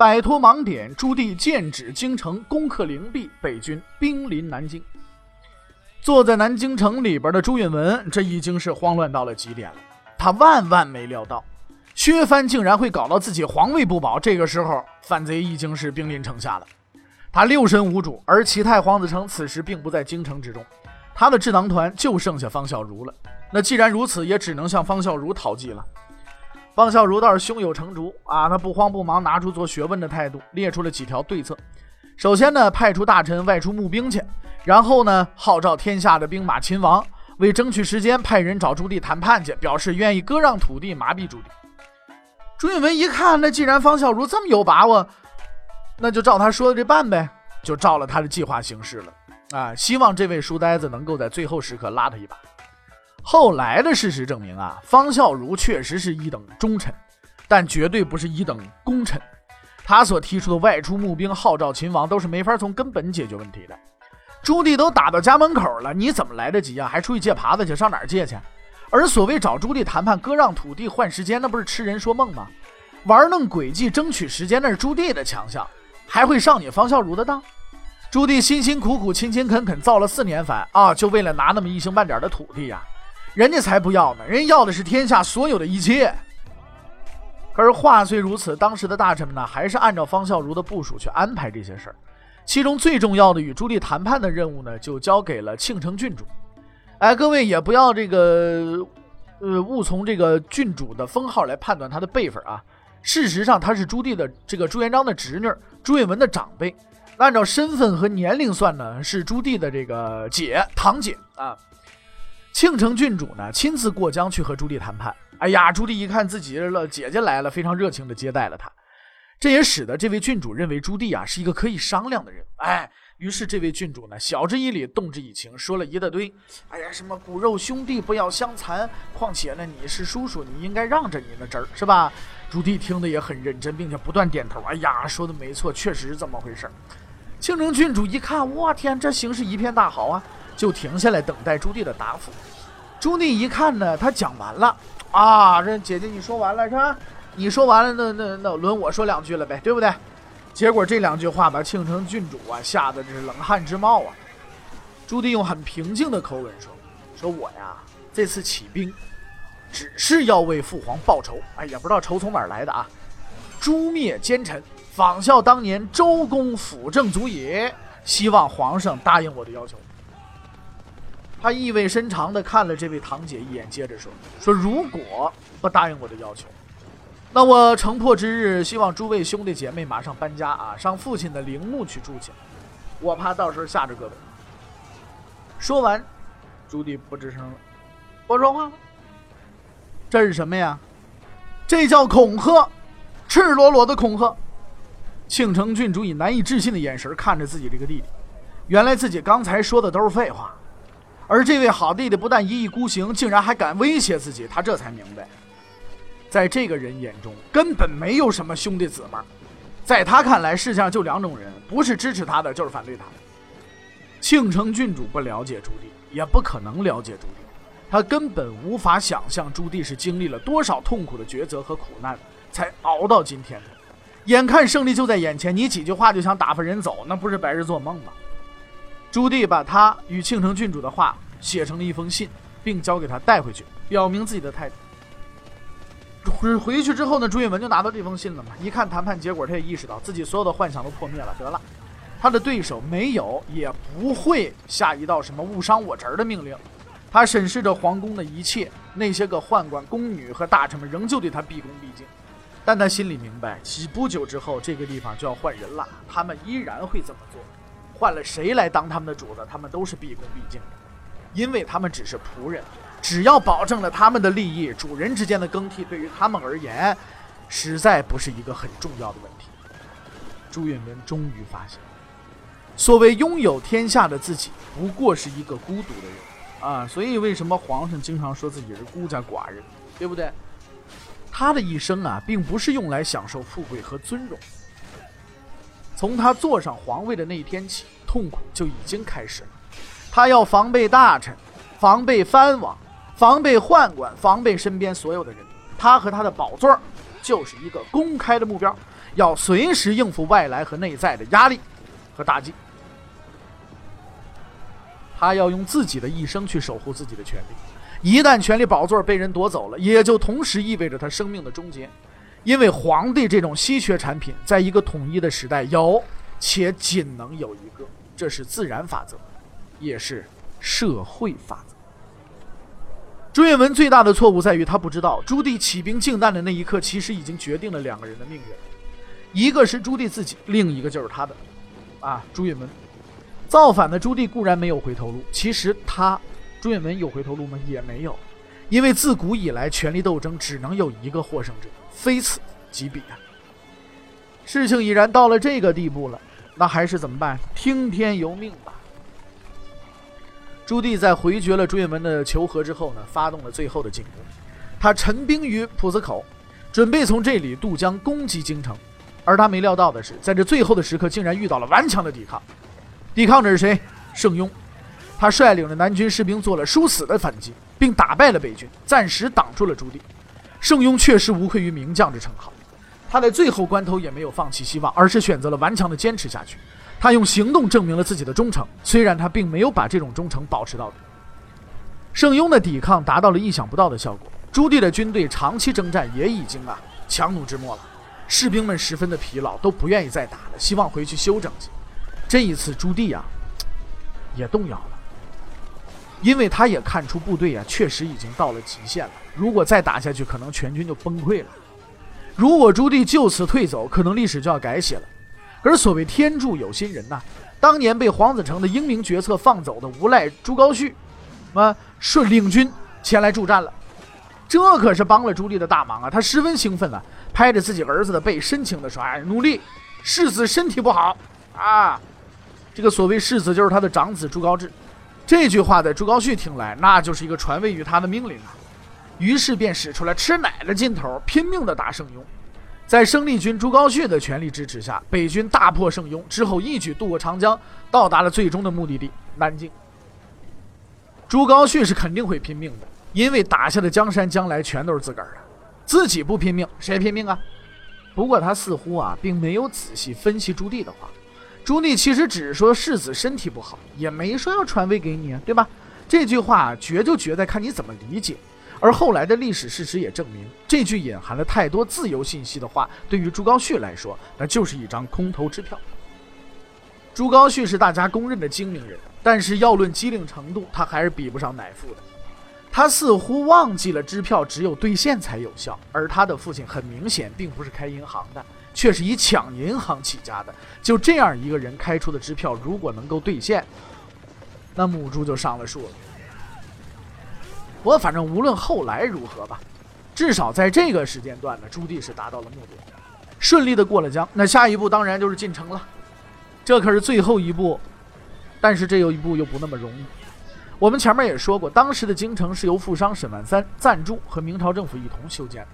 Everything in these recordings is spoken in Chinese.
摆脱盲点，朱棣剑指京城，攻克灵璧，北军兵临南京。坐在南京城里边的朱允文，这已经是慌乱到了极点了。他万万没料到。薛藩竟然会搞到自己皇位不保，这个时候反贼已经是兵临城下了，他六神无主，而齐太皇子城此时并不在京城之中，他的智囊团就剩下方孝孺了。那既然如此，也只能向方孝孺讨计了。方孝孺倒是胸有成竹啊，他不慌不忙，拿出做学问的态度，列出了几条对策。首先呢，派出大臣外出募兵去，然后呢，号召天下的兵马勤王，为争取时间，派人找朱棣谈判去，表示愿意割让土地，麻痹朱棣。朱允文一看，那既然方孝孺这么有把握，那就照他说的这办呗，就照了他的计划行事了啊！希望这位书呆子能够在最后时刻拉他一把。后来的事实证明啊，方孝孺确实是一等忠臣，但绝对不是一等功臣。他所提出的外出募兵、号召秦王，都是没法从根本解决问题的。朱棣都打到家门口了，你怎么来得及啊？还出去借耙子去？上哪儿借去？而所谓找朱棣谈判割让土地换时间，那不是痴人说梦吗？玩弄诡计争取时间，那是朱棣的强项，还会上你方孝孺的当？朱棣辛辛苦苦、勤勤恳恳造了四年反啊，就为了拿那么一星半点的土地呀？人家才不要呢，人要的是天下所有的一切。可是话虽如此，当时的大臣们呢，还是按照方孝孺的部署去安排这些事儿。其中最重要的与朱棣谈判的任务呢，就交给了庆城郡主。哎，各位也不要这个，呃，误从这个郡主的封号来判断他的辈分啊。事实上，他是朱棣的这个朱元璋的侄女，朱允文的长辈。按照身份和年龄算呢，是朱棣的这个姐堂姐啊。庆城郡主呢，亲自过江去和朱棣谈判。哎呀，朱棣一看自己的姐姐来了，非常热情的接待了他。这也使得这位郡主认为朱棣啊是一个可以商量的人。哎。于是，这位郡主呢，晓之以理，动之以情，说了一大堆。哎呀，什么骨肉兄弟不要相残，况且呢，你是叔叔，你应该让着你的侄儿，是吧？朱棣听得也很认真，并且不断点头。哎呀，说的没错，确实是这么回事儿。庆城郡主一看，我天，这形势一片大好啊，就停下来等待朱棣的答复。朱棣一看呢，他讲完了啊，这姐姐你说完了是吧？你说完了，那那那轮我说两句了呗，对不对？结果这两句话把庆城郡主啊吓得这是冷汗直冒啊！朱棣用很平静的口吻说：“说我呀这次起兵，只是要为父皇报仇。哎，也不知道仇从哪儿来的啊！诛灭奸臣，仿效当年周公辅政足也。希望皇上答应我的要求。”他意味深长地看了这位堂姐一眼，接着说：“说如果不答应我的要求。”那我城破之日，希望诸位兄弟姐妹马上搬家啊，上父亲的陵墓去住去。我怕到时候吓着各位。说完，朱棣不吱声了，不说话了。这是什么呀？这叫恐吓，赤裸裸的恐吓。庆城郡主以难以置信的眼神看着自己这个弟弟，原来自己刚才说的都是废话，而这位好弟弟不但一意孤行，竟然还敢威胁自己，他这才明白。在这个人眼中，根本没有什么兄弟姊妹，在他看来，世界上就两种人，不是支持他的，就是反对他的。庆城郡主不了解朱棣，也不可能了解朱棣，他根本无法想象朱棣是经历了多少痛苦的抉择和苦难，才熬到今天的。眼看胜利就在眼前，你几句话就想打发人走，那不是白日做梦吗？朱棣把他与庆城郡主的话写成了一封信，并交给他带回去，表明自己的态度。回回去之后呢，朱允文就拿到这封信了嘛。一看谈判结果，他也意识到自己所有的幻想都破灭了。得了，他的对手没有也不会下一道什么误伤我侄儿的命令。他审视着皇宫的一切，那些个宦官、宫女和大臣们仍旧对他毕恭毕敬。但他心里明白，几不久之后，这个地方就要换人了，他们依然会这么做。换了谁来当他们的主子，他们都是毕恭毕敬的，因为他们只是仆人。只要保证了他们的利益，主人之间的更替对于他们而言，实在不是一个很重要的问题。朱允文终于发现，所谓拥有天下的自己，不过是一个孤独的人啊！所以为什么皇上经常说自己是孤家寡人，对不对？他的一生啊，并不是用来享受富贵和尊荣。从他坐上皇位的那一天起，痛苦就已经开始了。他要防备大臣，防备藩王，防备宦官，防备身边所有的人。他和他的宝座就是一个公开的目标，要随时应付外来和内在的压力和打击。他要用自己的一生去守护自己的权利。一旦权力宝座被人夺走了，也就同时意味着他生命的终结。因为皇帝这种稀缺产品，在一个统一的时代有，且仅能有一个，这是自然法则。也是社会法则。朱允文最大的错误在于，他不知道朱棣起兵靖难的那一刻，其实已经决定了两个人的命运，一个是朱棣自己，另一个就是他的，啊，朱允文。造反的朱棣固然没有回头路，其实他，朱允文有回头路吗？也没有，因为自古以来，权力斗争只能有一个获胜者，非此即彼啊。事情已然到了这个地步了，那还是怎么办？听天由命吧。朱棣在回绝了朱允文的求和之后呢，发动了最后的进攻。他陈兵于浦子口，准备从这里渡江攻击京城。而他没料到的是，在这最后的时刻，竟然遇到了顽强的抵抗。抵抗者是谁？盛庸。他率领着南军士兵做了殊死的反击，并打败了北军，暂时挡住了朱棣。盛庸确实无愧于名将之称号。他在最后关头也没有放弃希望，而是选择了顽强的坚持下去。他用行动证明了自己的忠诚，虽然他并没有把这种忠诚保持到底。盛庸的抵抗达到了意想不到的效果，朱棣的军队长期征战也已经啊强弩之末了，士兵们十分的疲劳，都不愿意再打了，希望回去休整去。这一次朱棣啊也动摇了，因为他也看出部队啊确实已经到了极限了，如果再打下去，可能全军就崩溃了。如果朱棣就此退走，可能历史就要改写了。而所谓天助有心人呐，当年被黄子成的英明决策放走的无赖朱高煦，啊，顺领军前来助战了，这可是帮了朱棣的大忙啊！他十分兴奋啊，拍着自己儿子的背，深情地说：“哎，努力，世子身体不好啊。”这个所谓世子就是他的长子朱高炽。这句话在朱高煦听来，那就是一个传位于他的命令啊，于是便使出了吃奶的劲头，拼命地打圣庸。在生力军朱高煦的全力支持下，北军大破圣庸之后，一举渡过长江，到达了最终的目的地南京。朱高煦是肯定会拼命的，因为打下的江山将来全都是自个儿的，自己不拼命，谁拼命啊？不过他似乎啊，并没有仔细分析朱棣的话。朱棣其实只是说世子身体不好，也没说要传位给你，对吧？这句话绝就绝在看你怎么理解。而后来的历史事实也证明，这句隐含了太多自由信息的话，对于朱高煦来说，那就是一张空头支票。朱高煦是大家公认的精明人，但是要论机灵程度，他还是比不上乃父的。他似乎忘记了支票只有兑现才有效，而他的父亲很明显并不是开银行的，却是以抢银行起家的。就这样一个人开出的支票，如果能够兑现，那母猪就上了树了。不过，反正无论后来如何吧，至少在这个时间段呢，朱棣是达到了目的，顺利的过了江。那下一步当然就是进城了，这可是最后一步，但是这有一步又不那么容易。我们前面也说过，当时的京城是由富商沈万三赞助和明朝政府一同修建的，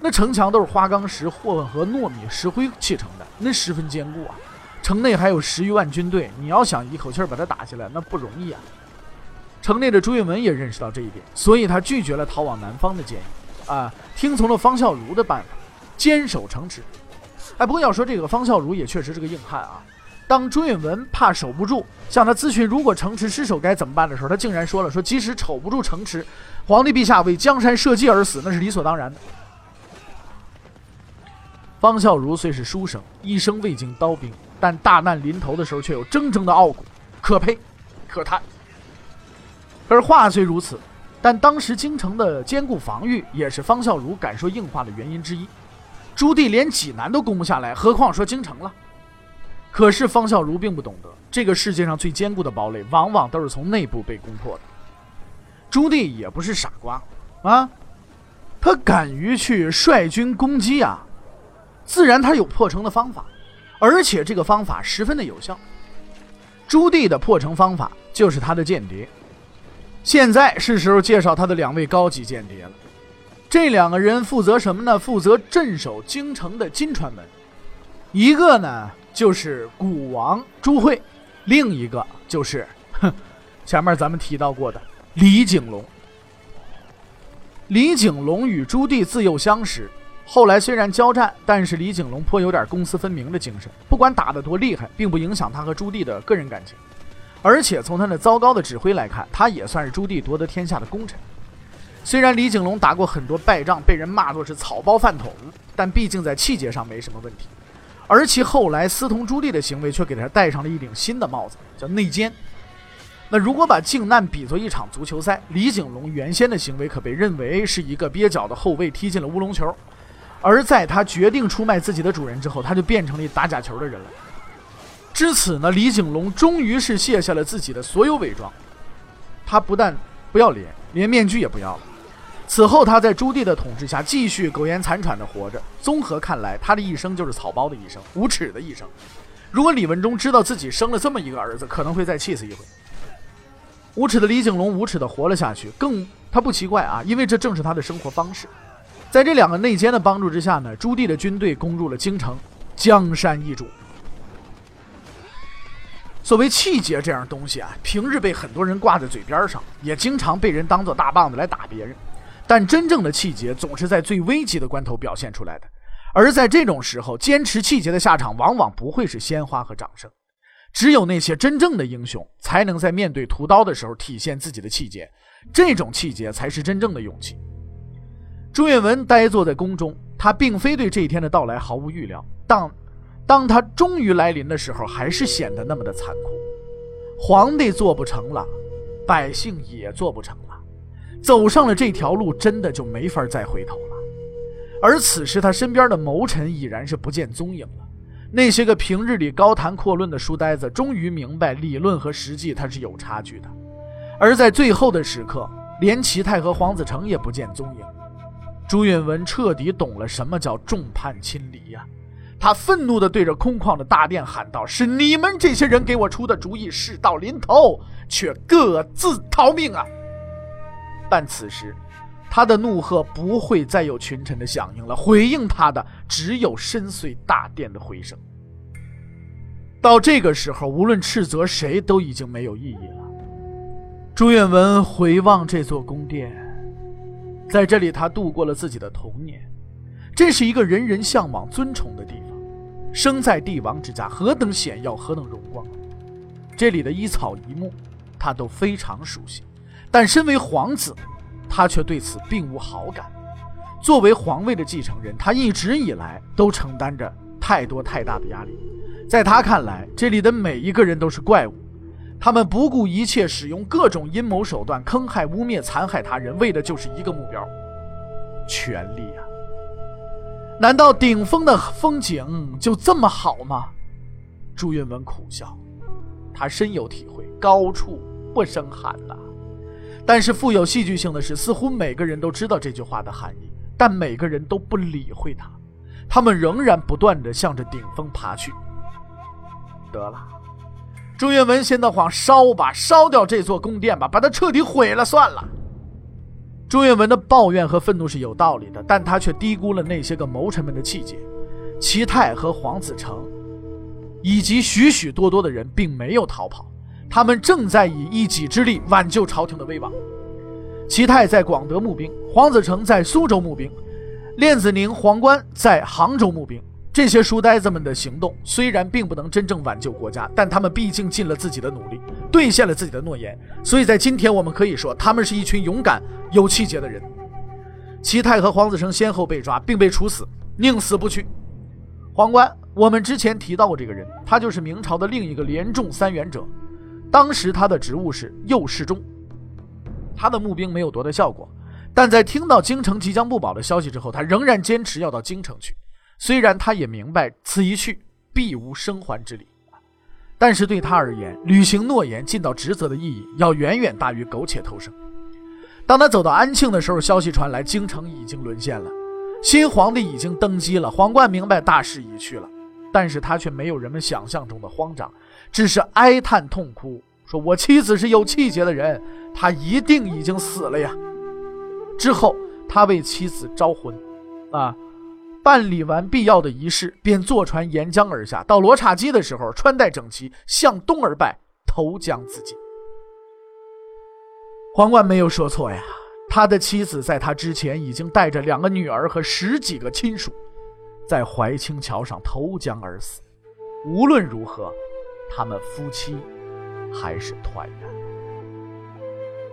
那城墙都是花岗石混合糯米石灰砌成的，那十分坚固啊。城内还有十余万军队，你要想一口气把它打下来，那不容易啊。城内的朱允文也认识到这一点，所以他拒绝了逃往南方的建议，啊，听从了方孝孺的办法，坚守城池。哎，不过要说这个方孝孺也确实是个硬汉啊。当朱允文怕守不住，向他咨询如果城池失守该怎么办的时候，他竟然说了：“说即使守不住城池，皇帝陛下为江山社稷而死，那是理所当然的。”方孝孺虽是书生，一生未经刀兵，但大难临头的时候却有铮铮的傲骨，可佩，可叹。而话虽如此，但当时京城的坚固防御也是方孝孺敢说硬话的原因之一。朱棣连济南都攻不下来，何况说京城了？可是方孝孺并不懂得，这个世界上最坚固的堡垒，往往都是从内部被攻破的。朱棣也不是傻瓜啊，他敢于去率军攻击啊，自然他有破城的方法。而且这个方法十分的有效。朱棣的破城方法就是他的间谍。现在是时候介绍他的两位高级间谍了。这两个人负责什么呢？负责镇守京城的金川门。一个呢就是古王朱惠，另一个就是哼，前面咱们提到过的李景龙。李景龙与朱棣自幼相识，后来虽然交战，但是李景龙颇有点公私分明的精神，不管打得多厉害，并不影响他和朱棣的个人感情。而且从他那糟糕的指挥来看，他也算是朱棣夺得天下的功臣。虽然李景龙打过很多败仗，被人骂作是草包饭桶，但毕竟在气节上没什么问题。而其后来私通朱棣的行为，却给他戴上了一顶新的帽子，叫内奸。那如果把靖难比作一场足球赛，李景龙原先的行为可被认为是一个蹩脚的后卫踢进了乌龙球，而在他决定出卖自己的主人之后，他就变成了一打假球的人了。至此呢，李景龙终于是卸下了自己的所有伪装，他不但不要脸，连面具也不要了。此后，他在朱棣的统治下继续苟延残喘地活着。综合看来，他的一生就是草包的一生，无耻的一生。如果李文忠知道自己生了这么一个儿子，可能会再气死一回。无耻的李景龙无耻地活了下去，更他不奇怪啊，因为这正是他的生活方式。在这两个内奸的帮助之下呢，朱棣的军队攻入了京城，江山易主。所谓气节这样东西啊，平日被很多人挂在嘴边上，也经常被人当做大棒子来打别人。但真正的气节总是在最危急的关头表现出来的，而在这种时候，坚持气节的下场往往不会是鲜花和掌声。只有那些真正的英雄，才能在面对屠刀的时候体现自己的气节，这种气节才是真正的勇气。朱允文呆坐在宫中，他并非对这一天的到来毫无预料。当当他终于来临的时候，还是显得那么的残酷。皇帝做不成了，百姓也做不成了，走上了这条路，真的就没法再回头了。而此时，他身边的谋臣已然是不见踪影了。那些个平日里高谈阔论的书呆子，终于明白理论和实际它是有差距的。而在最后的时刻，连齐泰和黄子成也不见踪影。朱允文彻底懂了什么叫众叛亲离呀！他愤怒地对着空旷的大殿喊道：“是你们这些人给我出的主意，事到临头却各自逃命啊！”但此时，他的怒喝不会再有群臣的响应了，回应他的只有深邃大殿的回声。到这个时候，无论斥责谁都已经没有意义了。朱允文回望这座宫殿，在这里他度过了自己的童年，这是一个人人向往、尊崇的地方。生在帝王之家，何等显耀，何等荣光！这里的一草一木，他都非常熟悉。但身为皇子，他却对此并无好感。作为皇位的继承人，他一直以来都承担着太多太大的压力。在他看来，这里的每一个人都是怪物，他们不顾一切，使用各种阴谋手段，坑害、污蔑、残害他人，为的就是一个目标——权力啊！难道顶峰的风景就这么好吗？朱允文苦笑，他深有体会，高处不胜寒呐。但是富有戏剧性的是，似乎每个人都知道这句话的含义，但每个人都不理会他，他们仍然不断地向着顶峰爬去。得了，朱允文先得慌，烧吧，烧掉这座宫殿吧，把它彻底毁了算了。朱允文的抱怨和愤怒是有道理的，但他却低估了那些个谋臣们的气节。齐泰和黄子成，以及许许多多的人并没有逃跑，他们正在以一己之力挽救朝廷的威望。齐泰在广德募兵，黄子成在苏州募兵，练子宁、黄观在杭州募兵。这些书呆子们的行动虽然并不能真正挽救国家，但他们毕竟尽了自己的努力，兑现了自己的诺言。所以在今天，我们可以说，他们是一群勇敢、有气节的人。齐泰和黄子成先后被抓，并被处死，宁死不屈。黄冠，我们之前提到过这个人，他就是明朝的另一个连中三元者，当时他的职务是右侍中。他的募兵没有多大效果，但在听到京城即将不保的消息之后，他仍然坚持要到京城去。虽然他也明白此一去必无生还之理，但是对他而言，履行诺言、尽到职责的意义要远远大于苟且偷生。当他走到安庆的时候，消息传来，京城已经沦陷了，新皇帝已经登基了。皇冠明白大势已去了，但是他却没有人们想象中的慌张，只是哀叹痛哭，说：“我妻子是有气节的人，她一定已经死了呀。”之后，他为妻子招魂，啊，办理完必要的仪式，便坐船沿江而下。到罗刹矶的时候，穿戴整齐，向东而拜，投江自尽。皇冠没有说错呀，他的妻子在他之前已经带着两个女儿和十几个亲属，在怀清桥上投江而死。无论如何，他们夫妻还是团圆。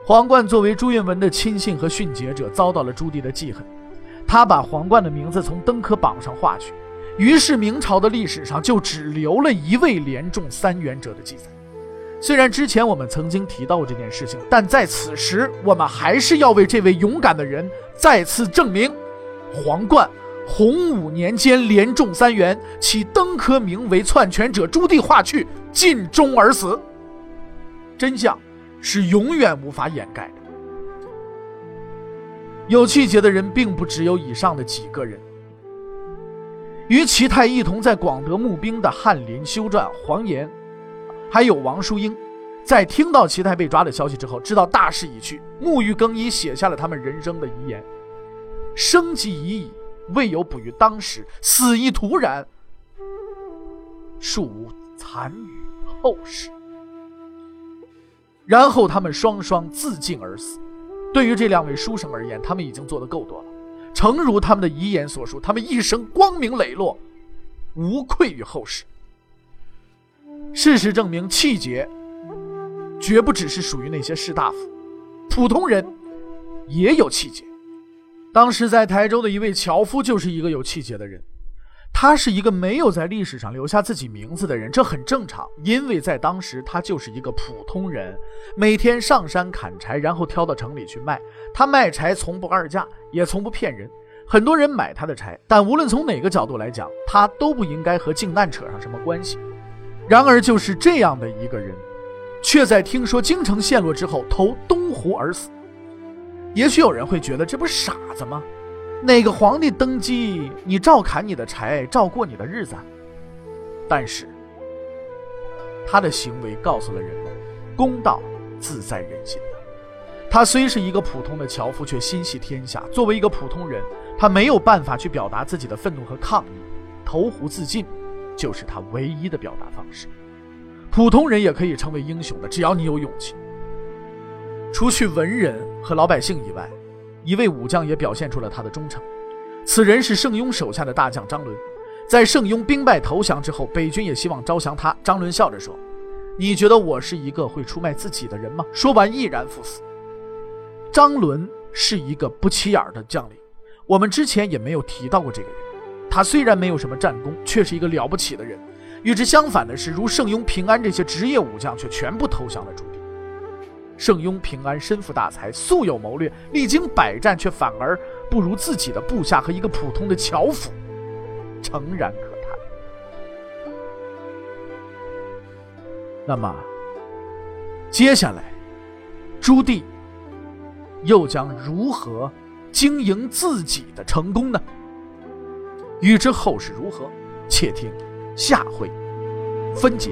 皇冠作为朱允文的亲信和殉节者，遭到了朱棣的记恨。他把皇冠的名字从登科榜上划去，于是明朝的历史上就只留了一位连中三元者的记载。虽然之前我们曾经提到过这件事情，但在此时，我们还是要为这位勇敢的人再次证明：皇冠洪武年间连中三元，其登科名为篡权者朱棣划去，尽忠而死。真相。是永远无法掩盖的。有气节的人并不只有以上的几个人。与齐泰一同在广德募兵的翰林、修撰、黄岩，还有王淑英，在听到齐泰被抓的消息之后，知道大势已去，沐浴更衣，写下了他们人生的遗言：“生计已矣，未有补于当时；死亦徒然，庶无残余后世。”然后他们双双自尽而死。对于这两位书生而言，他们已经做得够多了。诚如他们的遗言所述，他们一生光明磊落，无愧于后世。事实证明，气节绝不只是属于那些士大夫，普通人也有气节。当时在台州的一位樵夫就是一个有气节的人。他是一个没有在历史上留下自己名字的人，这很正常，因为在当时他就是一个普通人，每天上山砍柴，然后挑到城里去卖。他卖柴从不二价，也从不骗人。很多人买他的柴，但无论从哪个角度来讲，他都不应该和靖难扯上什么关系。然而，就是这样的一个人，却在听说京城陷落之后投东湖而死。也许有人会觉得，这不是傻子吗？哪个皇帝登基，你照砍你的柴，照过你的日子。但是，他的行为告诉了人们，公道自在人心。他虽是一个普通的樵夫，却心系天下。作为一个普通人，他没有办法去表达自己的愤怒和抗议，投湖自尽，就是他唯一的表达方式。普通人也可以成为英雄的，只要你有勇气。除去文人和老百姓以外。一位武将也表现出了他的忠诚，此人是盛庸手下的大将张伦。在盛庸兵败投降之后，北军也希望招降他。张伦笑着说：“你觉得我是一个会出卖自己的人吗？”说完，毅然赴死。张伦是一个不起眼的将领，我们之前也没有提到过这个人。他虽然没有什么战功，却是一个了不起的人。与之相反的是，如盛庸、平安这些职业武将，却全部投降了朱棣。盛庸、平安身负大才，素有谋略，历经百战，却反而不如自己的部下和一个普通的樵夫，诚然可叹。那么，接下来，朱棣又将如何经营自己的成功呢？欲知后事如何，且听下回分解。